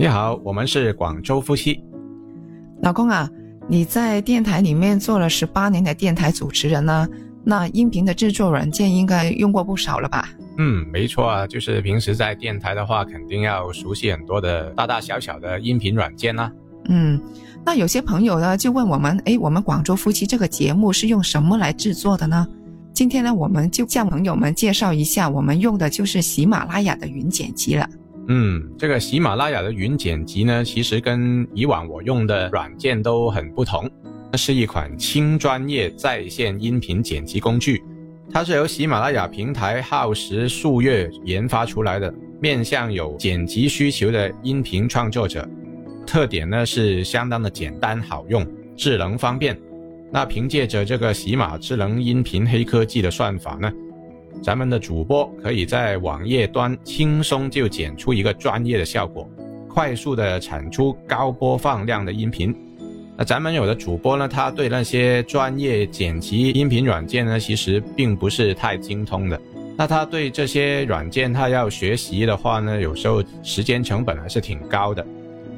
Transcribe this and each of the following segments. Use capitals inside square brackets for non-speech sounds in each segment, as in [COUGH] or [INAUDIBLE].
你好，我们是广州夫妻。老公啊，你在电台里面做了十八年的电台主持人呢，那音频的制作软件应该用过不少了吧？嗯，没错啊，就是平时在电台的话，肯定要熟悉很多的大大小小的音频软件啦。嗯，那有些朋友呢就问我们，哎，我们广州夫妻这个节目是用什么来制作的呢？今天呢，我们就向朋友们介绍一下，我们用的就是喜马拉雅的云剪辑了。嗯，这个喜马拉雅的云剪辑呢，其实跟以往我用的软件都很不同。它是一款轻专业在线音频剪辑工具，它是由喜马拉雅平台耗时数月研发出来的，面向有剪辑需求的音频创作者。特点呢是相当的简单好用，智能方便。那凭借着这个喜马智能音频黑科技的算法呢？咱们的主播可以在网页端轻松就剪出一个专业的效果，快速的产出高播放量的音频。那咱们有的主播呢，他对那些专业剪辑音频软件呢，其实并不是太精通的。那他对这些软件他要学习的话呢，有时候时间成本还是挺高的。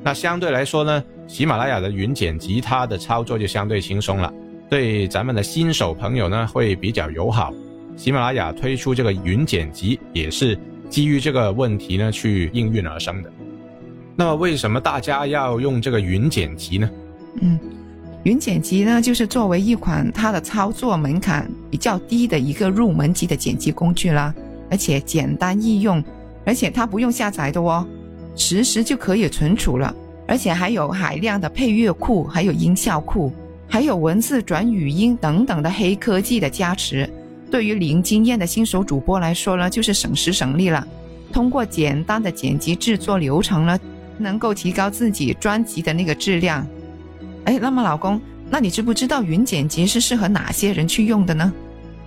那相对来说呢，喜马拉雅的云剪辑它的操作就相对轻松了，对咱们的新手朋友呢会比较友好。喜马拉雅推出这个云剪辑，也是基于这个问题呢去应运而生的。那么，为什么大家要用这个云剪辑呢？嗯，云剪辑呢，就是作为一款它的操作门槛比较低的一个入门级的剪辑工具啦，而且简单易用，而且它不用下载的哦，实时就可以存储了，而且还有海量的配乐库，还有音效库，还有文字转语音等等的黑科技的加持。对于零经验的新手主播来说呢，就是省时省力了。通过简单的剪辑制作流程呢，能够提高自己专辑的那个质量。哎，那么老公，那你知不知道云剪辑是适合哪些人去用的呢？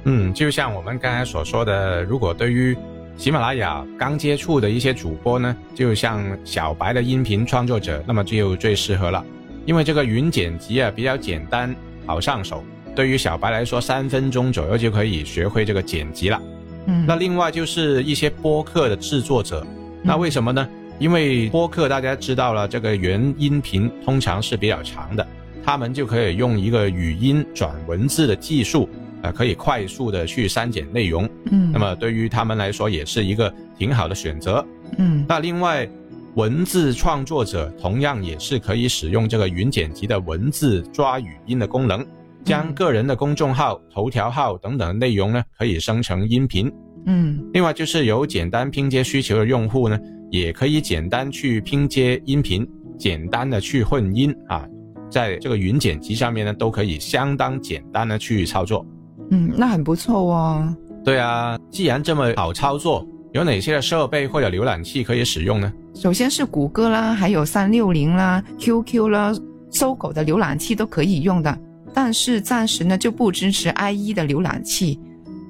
嗯，就像我们刚才所说的，如果对于喜马拉雅刚接触的一些主播呢，就像小白的音频创作者，那么就最适合了，因为这个云剪辑啊比较简单，好上手。对于小白来说，三分钟左右就可以学会这个剪辑了。嗯，那另外就是一些播客的制作者，那为什么呢？因为播客大家知道了，这个原音频通常是比较长的，他们就可以用一个语音转文字的技术，呃，可以快速的去删减内容。嗯，那么对于他们来说也是一个挺好的选择。嗯，那另外文字创作者同样也是可以使用这个云剪辑的文字抓语音的功能。将个人的公众号、头条号等等内容呢，可以生成音频。嗯，另外就是有简单拼接需求的用户呢，也可以简单去拼接音频，简单的去混音啊，在这个云剪辑上面呢，都可以相当简单的去操作。嗯，那很不错哦。对啊，既然这么好操作，有哪些的设备或者浏览器可以使用呢？首先是谷歌啦，还有三六零啦、QQ 啦、搜狗的浏览器都可以用的。但是暂时呢就不支持 IE 的浏览器。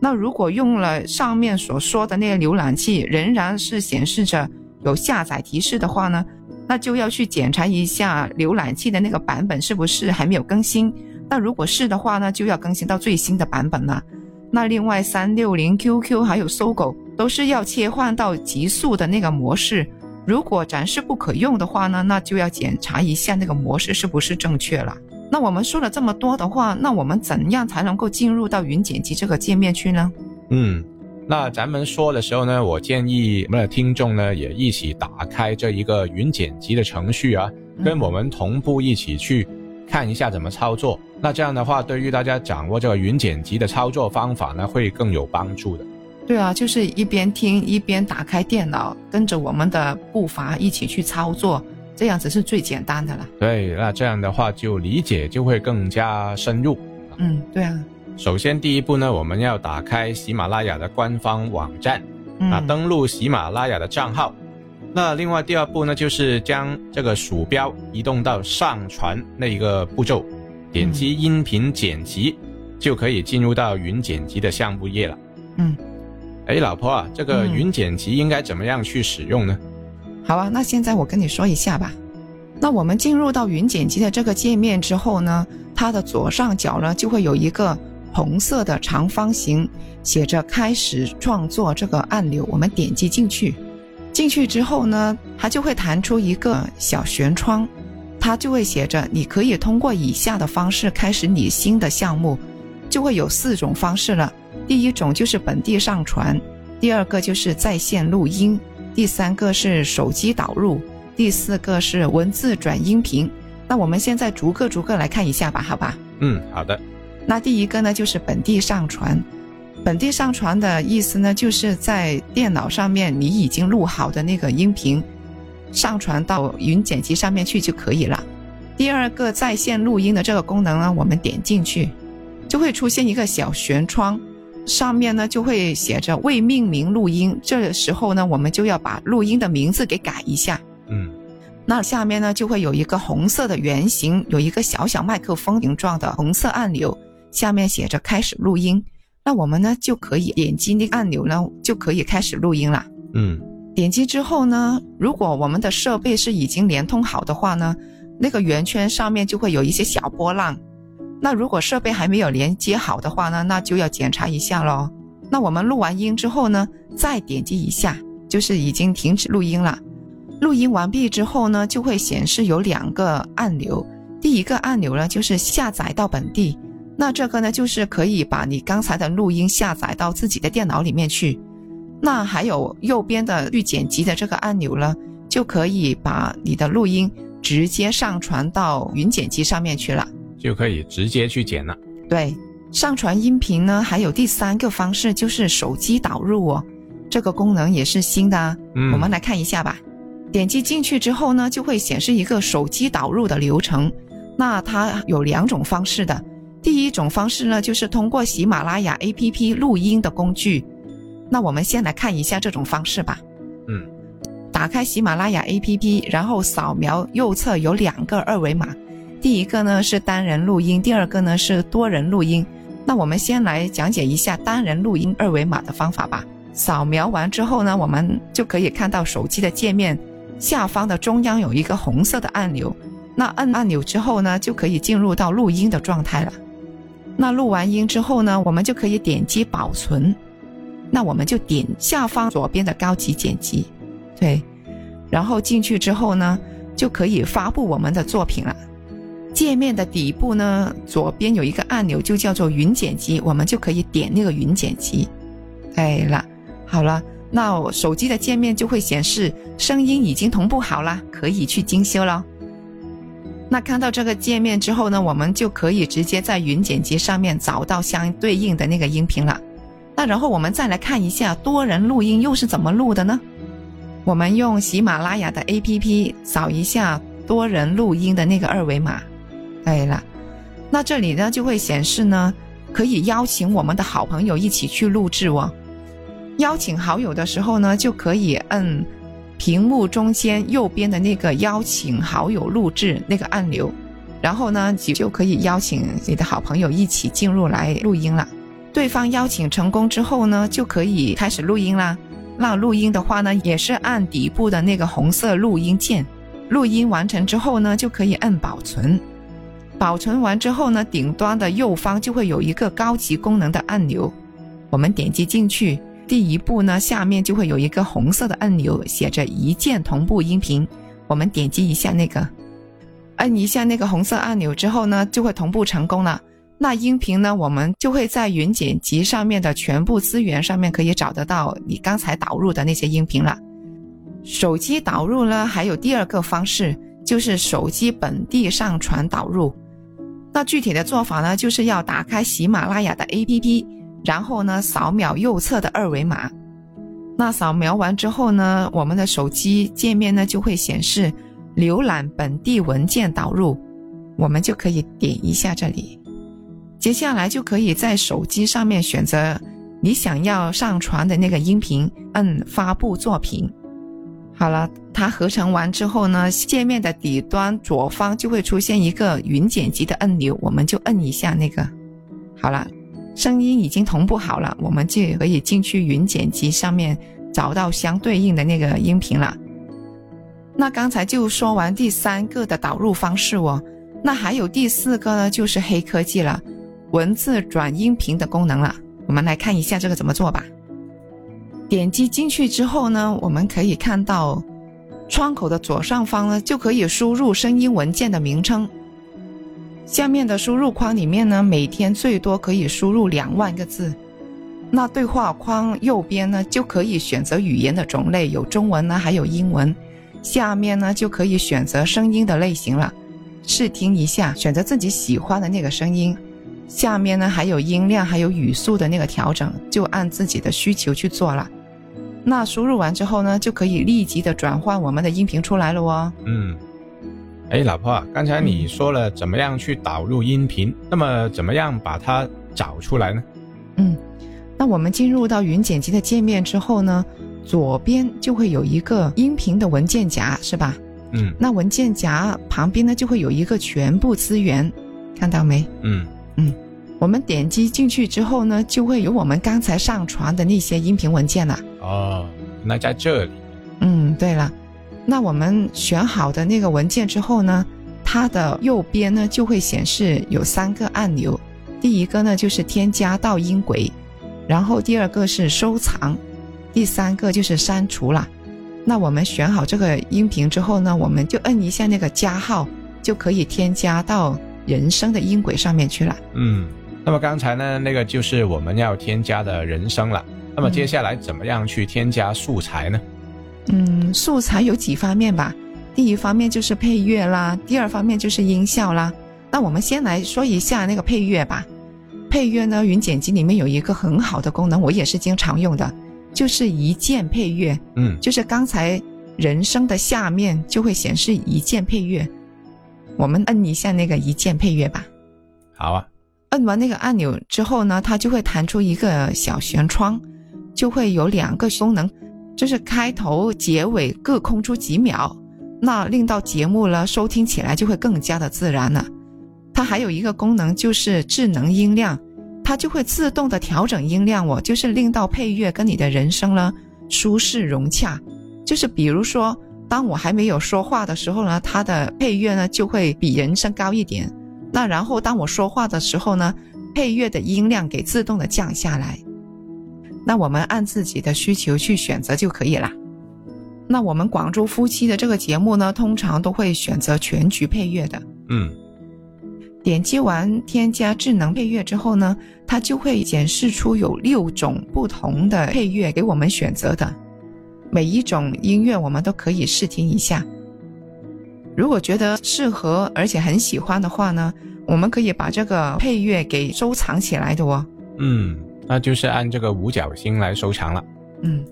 那如果用了上面所说的那个浏览器，仍然是显示着有下载提示的话呢，那就要去检查一下浏览器的那个版本是不是还没有更新。那如果是的话呢，就要更新到最新的版本了。那另外三六零 QQ 还有搜狗都是要切换到极速的那个模式。如果暂时不可用的话呢，那就要检查一下那个模式是不是正确了。那我们说了这么多的话，那我们怎样才能够进入到云剪辑这个界面去呢？嗯，那咱们说的时候呢，我建议我们的听众呢也一起打开这一个云剪辑的程序啊，跟我们同步一起去看一下怎么操作。那这样的话，对于大家掌握这个云剪辑的操作方法呢，会更有帮助的。对啊，就是一边听一边打开电脑，跟着我们的步伐一起去操作。这样子是最简单的了。对，那这样的话就理解就会更加深入。嗯，对啊。首先第一步呢，我们要打开喜马拉雅的官方网站，啊，登录喜马拉雅的账号。那另外第二步呢，就是将这个鼠标移动到上传那一个步骤，点击音频剪辑，就可以进入到云剪辑的项目页了。嗯。哎，老婆啊，这个云剪辑应该怎么样去使用呢？好啊，那现在我跟你说一下吧。那我们进入到云剪辑的这个界面之后呢，它的左上角呢就会有一个红色的长方形，写着“开始创作”这个按钮，我们点击进去。进去之后呢，它就会弹出一个小悬窗，它就会写着你可以通过以下的方式开始你新的项目，就会有四种方式了。第一种就是本地上传，第二个就是在线录音，第三个是手机导入，第四个是文字转音频。那我们现在逐个逐个来看一下吧，好吧？嗯，好的。那第一个呢，就是本地上传。本地上传的意思呢，就是在电脑上面你已经录好的那个音频，上传到云剪辑上面去就可以了。第二个在线录音的这个功能呢，我们点进去，就会出现一个小悬窗，上面呢就会写着未命名录音。这时候呢，我们就要把录音的名字给改一下。嗯，那下面呢就会有一个红色的圆形，有一个小小麦克风形状的红色按钮，下面写着开始录音。那我们呢就可以点击那个按钮呢，就可以开始录音了。嗯，点击之后呢，如果我们的设备是已经连通好的话呢，那个圆圈上面就会有一些小波浪。那如果设备还没有连接好的话呢，那就要检查一下喽。那我们录完音之后呢，再点击一下，就是已经停止录音了。录音完毕之后呢，就会显示有两个按钮，第一个按钮呢就是下载到本地。那这个呢，就是可以把你刚才的录音下载到自己的电脑里面去。那还有右边的去剪辑的这个按钮呢，就可以把你的录音直接上传到云剪辑上面去了，就可以直接去剪了。对，上传音频呢，还有第三个方式就是手机导入哦，这个功能也是新的啊。嗯，我们来看一下吧。点击进去之后呢，就会显示一个手机导入的流程。那它有两种方式的。第一种方式呢，就是通过喜马拉雅 APP 录音的工具。那我们先来看一下这种方式吧。嗯，打开喜马拉雅 APP，然后扫描右侧有两个二维码，第一个呢是单人录音，第二个呢是多人录音。那我们先来讲解一下单人录音二维码的方法吧。扫描完之后呢，我们就可以看到手机的界面下方的中央有一个红色的按钮，那按按钮之后呢，就可以进入到录音的状态了。那录完音之后呢，我们就可以点击保存。那我们就点下方左边的高级剪辑，对，然后进去之后呢，就可以发布我们的作品了。界面的底部呢，左边有一个按钮，就叫做云剪辑，我们就可以点那个云剪辑。哎了，好了，那我手机的界面就会显示声音已经同步好了，可以去精修了。那看到这个界面之后呢，我们就可以直接在云剪辑上面找到相对应的那个音频了。那然后我们再来看一下多人录音又是怎么录的呢？我们用喜马拉雅的 APP 扫一下多人录音的那个二维码，对了，那这里呢就会显示呢，可以邀请我们的好朋友一起去录制哦。邀请好友的时候呢，就可以摁。屏幕中间右边的那个邀请好友录制那个按钮，然后呢，就就可以邀请你的好朋友一起进入来录音了。对方邀请成功之后呢，就可以开始录音啦。那录音的话呢，也是按底部的那个红色录音键。录音完成之后呢，就可以按保存。保存完之后呢，顶端的右方就会有一个高级功能的按钮，我们点击进去。第一步呢，下面就会有一个红色的按钮，写着一键同步音频。我们点击一下那个，按一下那个红色按钮之后呢，就会同步成功了。那音频呢，我们就会在云剪辑上面的全部资源上面可以找得到你刚才导入的那些音频了。手机导入呢，还有第二个方式，就是手机本地上传导入。那具体的做法呢，就是要打开喜马拉雅的 APP。然后呢，扫描右侧的二维码。那扫描完之后呢，我们的手机界面呢就会显示浏览本地文件导入，我们就可以点一下这里。接下来就可以在手机上面选择你想要上传的那个音频，摁发布作品。好了，它合成完之后呢，界面的底端左方就会出现一个云剪辑的按钮，我们就摁一下那个。好了。声音已经同步好了，我们就可以进去云剪辑上面找到相对应的那个音频了。那刚才就说完第三个的导入方式哦，那还有第四个呢，就是黑科技了，文字转音频的功能了。我们来看一下这个怎么做吧。点击进去之后呢，我们可以看到窗口的左上方呢，就可以输入声音文件的名称。下面的输入框里面呢，每天最多可以输入两万个字。那对话框右边呢，就可以选择语言的种类，有中文呢，还有英文。下面呢，就可以选择声音的类型了，试听一下，选择自己喜欢的那个声音。下面呢，还有音量，还有语速的那个调整，就按自己的需求去做了。那输入完之后呢，就可以立即的转换我们的音频出来了哦。嗯，哎，老婆，刚才你说了怎么样去导入音频，那么怎么样把它找出来呢？嗯，那我们进入到云剪辑的界面之后呢？左边就会有一个音频的文件夹，是吧？嗯，那文件夹旁边呢就会有一个全部资源，看到没？嗯嗯，我们点击进去之后呢，就会有我们刚才上传的那些音频文件了。哦，那在这里。嗯，对了，那我们选好的那个文件之后呢，它的右边呢就会显示有三个按钮，第一个呢就是添加到音轨，然后第二个是收藏。第三个就是删除了，那我们选好这个音频之后呢，我们就摁一下那个加号，就可以添加到人声的音轨上面去了。嗯，那么刚才呢，那个就是我们要添加的人声了。那么接下来怎么样去添加素材呢？嗯，素材有几方面吧。第一方面就是配乐啦，第二方面就是音效啦。那我们先来说一下那个配乐吧。配乐呢，云剪辑里面有一个很好的功能，我也是经常用的。就是一键配乐，嗯，就是刚才人声的下面就会显示一键配乐，我们摁一下那个一键配乐吧。好啊，摁完那个按钮之后呢，它就会弹出一个小悬窗，就会有两个功能，就是开头、结尾各空出几秒，那令到节目呢收听起来就会更加的自然了。它还有一个功能就是智能音量。它就会自动的调整音量，哦就是令到配乐跟你的人声呢舒适融洽。就是比如说，当我还没有说话的时候呢，它的配乐呢就会比人声高一点。那然后当我说话的时候呢，配乐的音量给自动的降下来。那我们按自己的需求去选择就可以啦。那我们广州夫妻的这个节目呢，通常都会选择全局配乐的。嗯。点击完添加智能配乐之后呢，它就会显示出有六种不同的配乐给我们选择的，每一种音乐我们都可以试听一下。如果觉得适合而且很喜欢的话呢，我们可以把这个配乐给收藏起来的哦。嗯，那就是按这个五角星来收藏了。嗯，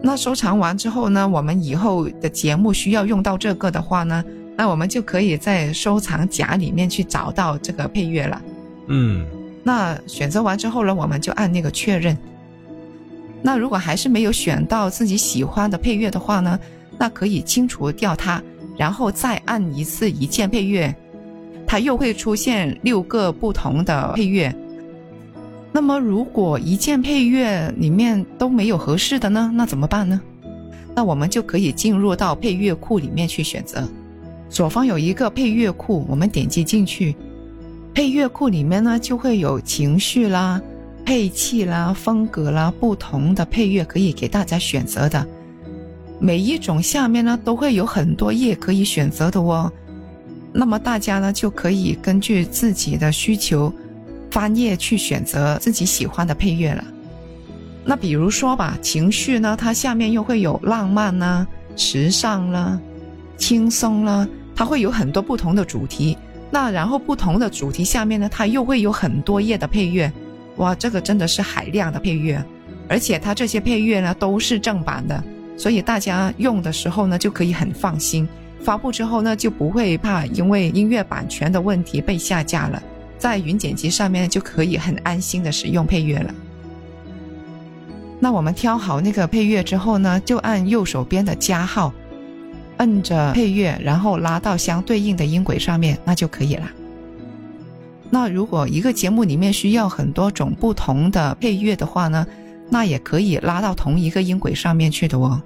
那收藏完之后呢，我们以后的节目需要用到这个的话呢。那我们就可以在收藏夹里面去找到这个配乐了。嗯，那选择完之后呢，我们就按那个确认。那如果还是没有选到自己喜欢的配乐的话呢，那可以清除掉它，然后再按一次一键配乐，它又会出现六个不同的配乐。那么如果一键配乐里面都没有合适的呢，那怎么办呢？那我们就可以进入到配乐库里面去选择。左方有一个配乐库，我们点击进去，配乐库里面呢就会有情绪啦、配器啦、风格啦，不同的配乐可以给大家选择的。每一种下面呢都会有很多页可以选择的哦。那么大家呢就可以根据自己的需求翻页去选择自己喜欢的配乐了。那比如说吧，情绪呢，它下面又会有浪漫啦、时尚啦、轻松啦。它会有很多不同的主题，那然后不同的主题下面呢，它又会有很多页的配乐，哇，这个真的是海量的配乐，而且它这些配乐呢都是正版的，所以大家用的时候呢就可以很放心，发布之后呢就不会怕因为音乐版权的问题被下架了，在云剪辑上面就可以很安心的使用配乐了。那我们挑好那个配乐之后呢，就按右手边的加号。摁着配乐，然后拉到相对应的音轨上面，那就可以了。那如果一个节目里面需要很多种不同的配乐的话呢，那也可以拉到同一个音轨上面去的哦。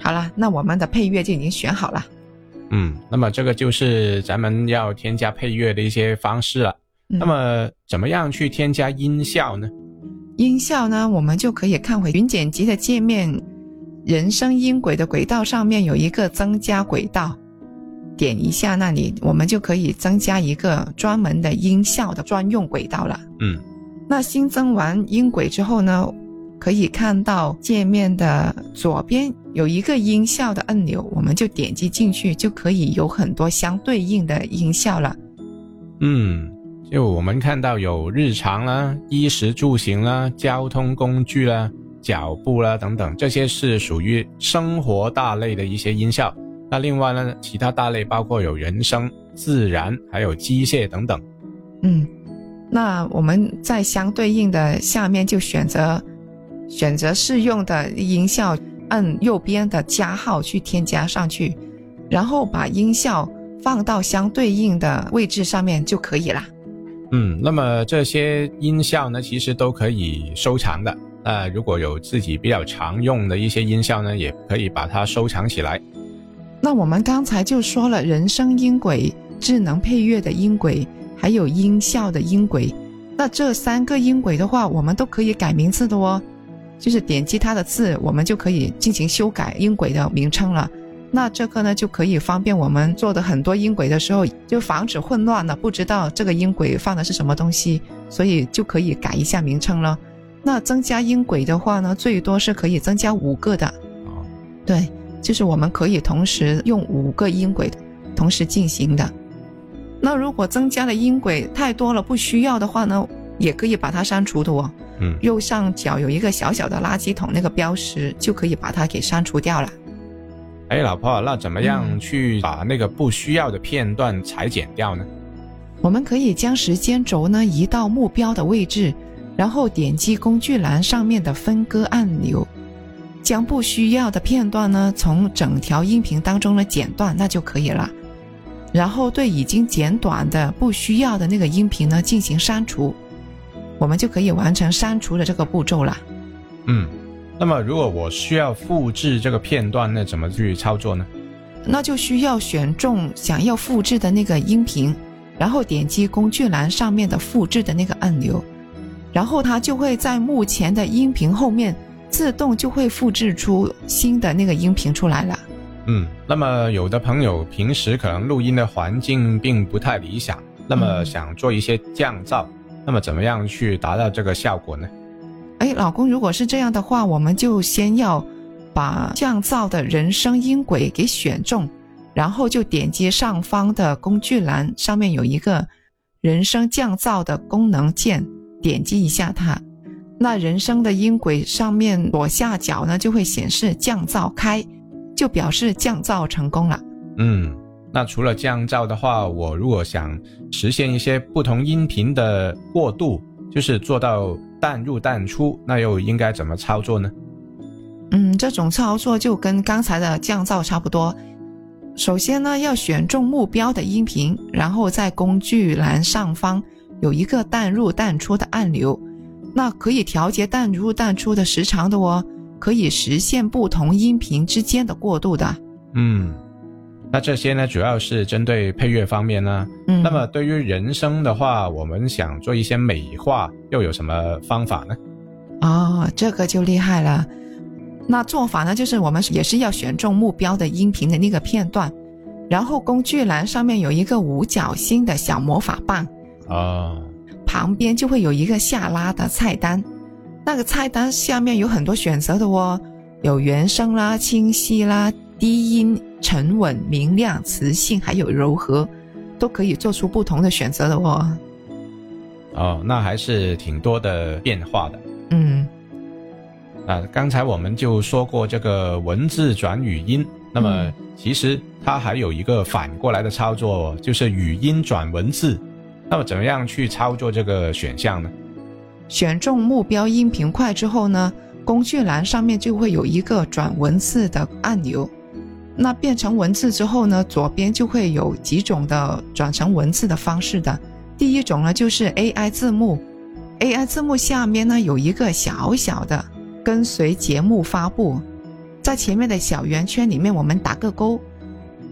好了，那我们的配乐就已经选好了。嗯，那么这个就是咱们要添加配乐的一些方式了。那么怎么样去添加音效呢？音效呢，我们就可以看回云剪辑的界面，人声音轨的轨道上面有一个增加轨道，点一下那里，我们就可以增加一个专门的音效的专用轨道了。嗯，那新增完音轨之后呢，可以看到界面的左边有一个音效的按钮，我们就点击进去，就可以有很多相对应的音效了。嗯，就我们看到有日常啦、衣食住行啦、交通工具啦、脚步啦等等，这些是属于生活大类的一些音效。那另外呢，其他大类包括有人声、自然，还有机械等等。嗯，那我们在相对应的下面就选择选择适用的音效，按右边的加号去添加上去，然后把音效放到相对应的位置上面就可以啦。嗯，那么这些音效呢，其实都可以收藏的。呃，如果有自己比较常用的一些音效呢，也可以把它收藏起来。那我们刚才就说了人声音轨、智能配乐的音轨，还有音效的音轨。那这三个音轨的话，我们都可以改名字的哦。就是点击它的字，我们就可以进行修改音轨的名称了。那这个呢，就可以方便我们做的很多音轨的时候，就防止混乱了，不知道这个音轨放的是什么东西，所以就可以改一下名称了。那增加音轨的话呢，最多是可以增加五个的。哦，对。就是我们可以同时用五个音轨同时进行的。那如果增加的音轨太多了，不需要的话呢，也可以把它删除的哦。嗯，右上角有一个小小的垃圾桶，那个标识就可以把它给删除掉了。哎，老婆，那怎么样去把那个不需要的片段裁剪掉呢？我们可以将时间轴呢移到目标的位置，然后点击工具栏上面的分割按钮。将不需要的片段呢，从整条音频当中呢剪断，那就可以了。然后对已经剪短的不需要的那个音频呢进行删除，我们就可以完成删除的这个步骤了。嗯，那么如果我需要复制这个片段，那怎么去操作呢？那就需要选中想要复制的那个音频，然后点击工具栏上面的复制的那个按钮，然后它就会在目前的音频后面。自动就会复制出新的那个音频出来了。嗯，那么有的朋友平时可能录音的环境并不太理想，那么想做一些降噪，那么怎么样去达到这个效果呢？哎，老公，如果是这样的话，我们就先要把降噪的人声音轨给选中，然后就点击上方的工具栏，上面有一个人声降噪的功能键，点击一下它。那人声的音轨上面左下角呢，就会显示降噪开，就表示降噪成功了。嗯，那除了降噪的话，我如果想实现一些不同音频的过渡，就是做到淡入淡出，那又应该怎么操作呢？嗯，这种操作就跟刚才的降噪差不多。首先呢，要选中目标的音频，然后在工具栏上方有一个淡入淡出的按钮。那可以调节淡入淡出的时长的哦，可以实现不同音频之间的过渡的。嗯，那这些呢，主要是针对配乐方面呢。嗯，那么对于人声的话，我们想做一些美化，又有什么方法呢？哦，这个就厉害了。那做法呢，就是我们也是要选中目标的音频的那个片段，然后工具栏上面有一个五角星的小魔法棒。哦。旁边就会有一个下拉的菜单，那个菜单下面有很多选择的哦，有原声啦、清晰啦、低音、沉稳、明亮、磁性，还有柔和，都可以做出不同的选择的哦。哦，那还是挺多的变化的。嗯，啊，刚才我们就说过这个文字转语音，那么其实它还有一个反过来的操作，就是语音转文字。那么怎么样去操作这个选项呢？选中目标音频块之后呢，工具栏上面就会有一个转文字的按钮。那变成文字之后呢，左边就会有几种的转成文字的方式的。第一种呢就是 AI 字幕，AI 字幕下面呢有一个小小的跟随节目发布，在前面的小圆圈里面我们打个勾。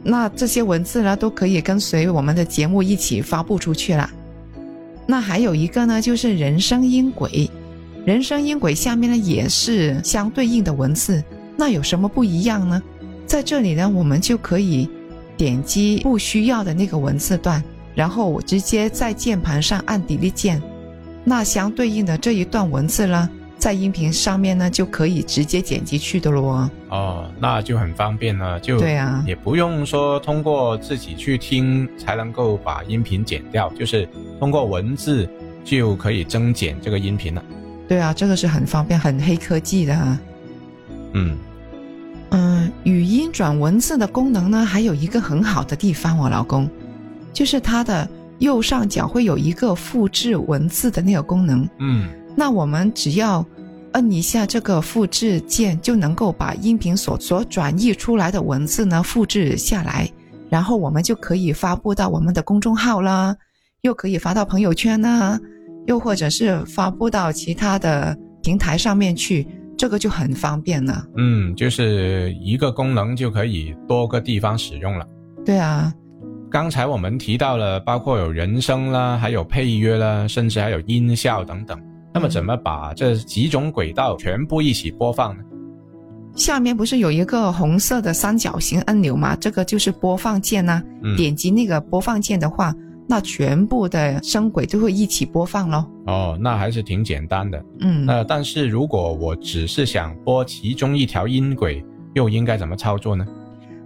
那这些文字呢，都可以跟随我们的节目一起发布出去了。那还有一个呢，就是人声音轨，人声音轨下面呢也是相对应的文字，那有什么不一样呢？在这里呢，我们就可以点击不需要的那个文字段，然后我直接在键盘上按 Delete 键，那相对应的这一段文字呢，在音频上面呢就可以直接剪辑去的咯。哦，那就很方便了，就对啊，也不用说通过自己去听才能够把音频剪掉，就是通过文字就可以增减这个音频了。对啊，这个是很方便、很黑科技的。嗯嗯，语音转文字的功能呢，还有一个很好的地方，我老公，就是它的右上角会有一个复制文字的那个功能。嗯那我们只要摁一下这个复制键，就能够把音频所所转译出来的文字呢复制下来，然后我们就可以发布到我们的公众号啦，又可以发到朋友圈啦，又或者是发布到其他的平台上面去，这个就很方便了。嗯，就是一个功能就可以多个地方使用了。对啊，刚才我们提到了，包括有人声啦，还有配乐啦，甚至还有音效等等。那么怎么把这几种轨道全部一起播放呢？下面不是有一个红色的三角形按钮吗？这个就是播放键呐、嗯点击那个播放键的话，那全部的声轨就会一起播放咯。哦，那还是挺简单的。嗯，那但是如果我只是想播其中一条音轨，又应该怎么操作呢？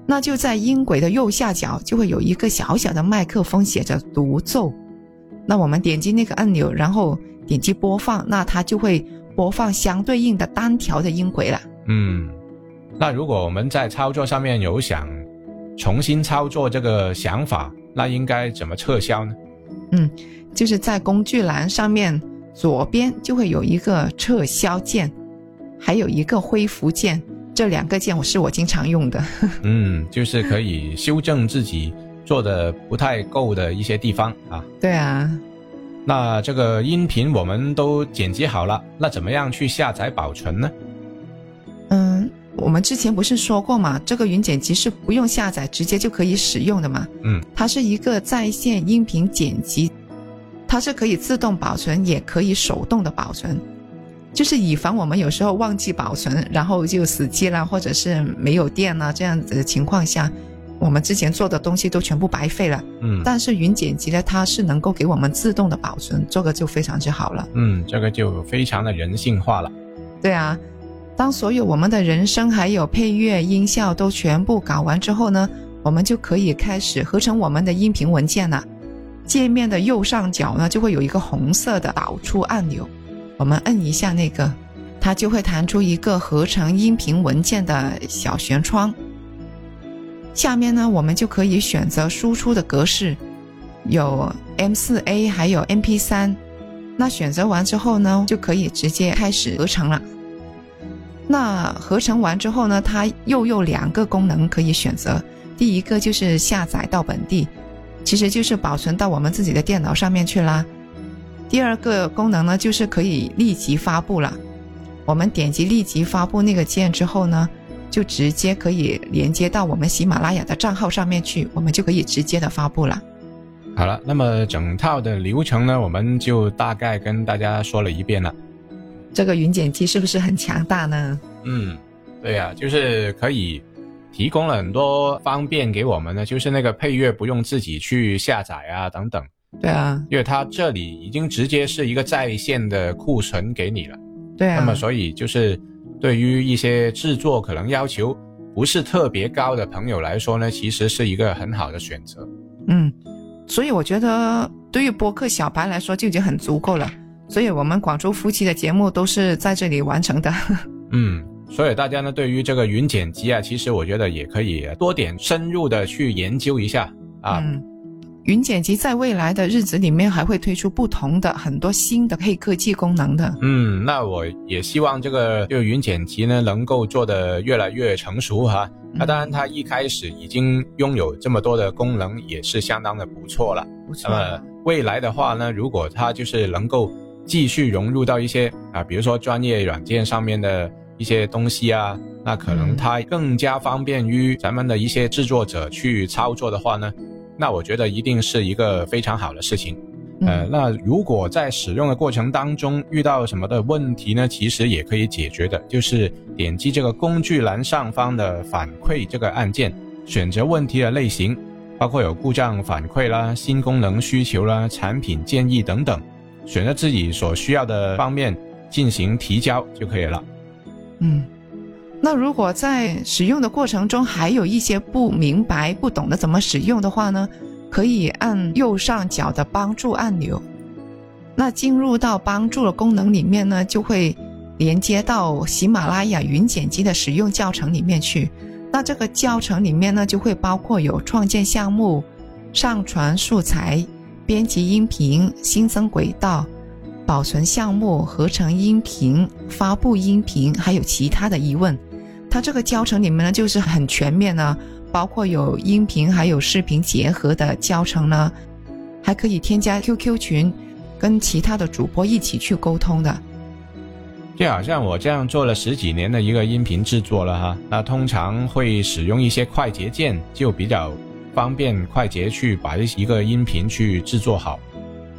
那就在音轨的右下角就会有一个小小的麦克风，写着独奏。那我们点击那个按钮，然后点击播放，那它就会播放相对应的单条的音轨了。嗯，那如果我们在操作上面有想重新操作这个想法，那应该怎么撤销呢？嗯就是在工具栏上面左边就会有一个撤销键，还有一个恢复键，这两个键我是我经常用的。[LAUGHS] 嗯，就是可以 [LAUGHS] 修正自己做的不太够的一些地方啊。对啊，那这个音频我们都剪辑好了，那怎么样去下载保存呢？嗯，我们之前不是说过嘛，这个云剪辑是不用下载，直接就可以使用的嘛。嗯，它是一个在线音频剪辑，它是可以自动保存，也可以手动的保存，就是以防我们有时候忘记保存，然后就死机了，或者是没有电了这样子的情况下，我们之前做的东西都全部白费了。嗯但是云剪辑呢，它是能够给我们自动的保存，这个就非常之好了。嗯，这个就非常的人性化了。对啊，当所有我们的人声还有配乐、音效都全部搞完之后呢，我们就可以开始合成我们的音频文件了。界面的右上角呢，就会有一个红色的导出按钮，我们摁一下那个，它就会弹出一个合成音频文件的小悬窗。下面呢，我们就可以选择输出的格式，有 M4A 还有 MP3。那选择完之后呢，就可以直接开始合成了。那合成完之后呢，它又有两个功能可以选择。第一个就是下载到本地，其实就是保存到我们自己的电脑上面去啦。第二个功能呢，就是可以立即发布了。我们点击立即发布那个键之后呢，就直接可以连接到我们喜马拉雅的账号上面去，我们就可以直接的发布了。好了，那么整套的流程呢，我们就大概跟大家说了一遍了。这个云剪辑是不是很强大呢？嗯，对呀、就是可以提供了很多方便给我们呢，就是那个配乐不用自己去下载啊等等，对啊，因为它这里已经直接是一个在线的库存给你了。对啊。那么所以就是对于一些制作可能要求不是特别高的朋友来说呢，其实是一个很好的选择。嗯，所以我觉得对于播客小白来说就已经很足够了。所以我们广州夫妻的节目都是在这里完成的。[LAUGHS] 嗯，所以大家呢对于这个云剪辑啊，其实我觉得也可以多点深入的去研究一下啊。嗯，云剪辑在未来的日子里面还会推出不同的很多新的黑科技功能的。嗯，那我也希望这个就云剪辑呢能够做得越来越成熟哈。那当然，它一开始已经拥有这么多的功能，也是相当的不错了。不错那么未来的话呢，如果它就是能够继续融入到一些啊，比如说专业软件上面的一些东西啊，那可能嗯它更加方便于咱们的一些制作者去操作的话呢，那我觉得一定是一个非常好的事情。呃，嗯那如果在使用的过程当中遇到什么的问题呢，其实也可以解决的，就是点击这个工具栏上方的反馈这个按键，选择问题的类型，包括有故障反馈啦、新功能需求啦、产品建议等等，选择自己所需要的方面进行提交就可以了。嗯。那如果在使用的过程中还有一些不明白、不懂得怎么使用的话呢，可以按右上角的帮助按钮。那进入到帮助的功能里面呢，就会连接到喜马拉雅云剪辑的使用教程里面去。那这个教程里面呢，就会包括有创建项目、上传素材、编辑音频、新增轨道、保存项目、合成音频、发布音频，还有其他的疑问。它这个教程里面呢，就是很全面呢，包括有音频还有视频结合的教程呢，还可以添加 QQ 群，跟其他的主播一起去沟通的。就好像我这样做了十几年的一个音频制作了哈，那通常会使用一些快捷键，就比较方便快捷去把一个音频去制作好。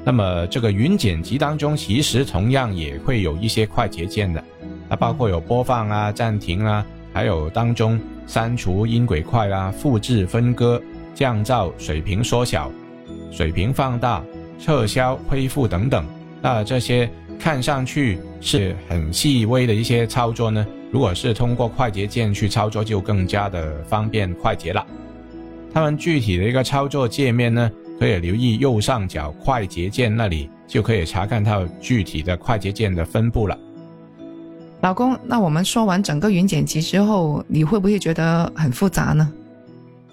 那么这个云剪辑当中，其实同样也会有一些快捷键的，啊包括有播放啊、暂停啊，还有当中删除音轨块啊、复制、分割、降噪、水平缩小、水平放大、撤销、恢复等等。那这些看上去是很细微的一些操作呢，如果是通过快捷键去操作，就更加的方便快捷了。它们具体的一个操作界面呢，可以留意右上角快捷键那里，就可以查看到具体的快捷键的分布了。老公，那我们说完整个云剪辑之后，你会不会觉得很复杂呢？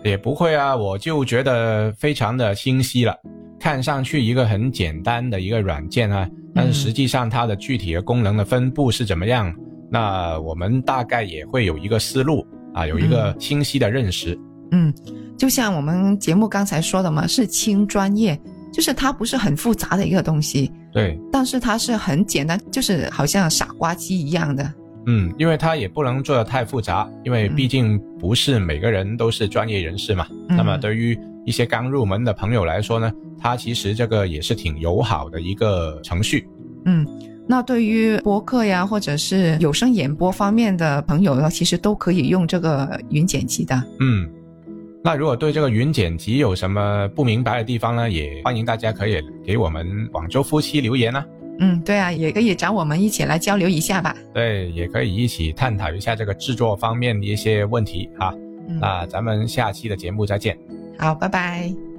也不会啊，我就觉得非常的清晰了。看上去一个很简单的一个软件啊，但是实际上它的具体的功能的分布是怎么样？那我们大概也会有一个思路啊，有一个清晰的认识。嗯，就像我们节目刚才说的嘛，是轻专业，就是它不是很复杂的一个东西，对，但是它是很简单，就是好像傻瓜机一样的。嗯，因为它也不能做的太复杂，因为毕竟不是每个人都是专业人士嘛。嗯那么对于一些刚入门的朋友来说呢，它其实这个也是挺友好的一个程序。嗯，那对于播客呀，或者是有声演播方面的朋友呢，其实都可以用这个云剪辑的。嗯，那如果对这个云剪辑有什么不明白的地方呢，也欢迎大家可以给我们广州夫妻留言啊。嗯，对啊，也可以找我们一起来交流一下吧。对，也可以一起探讨一下这个制作方面的一些问题啊。嗯，那咱们下期的节目再见。好，拜拜。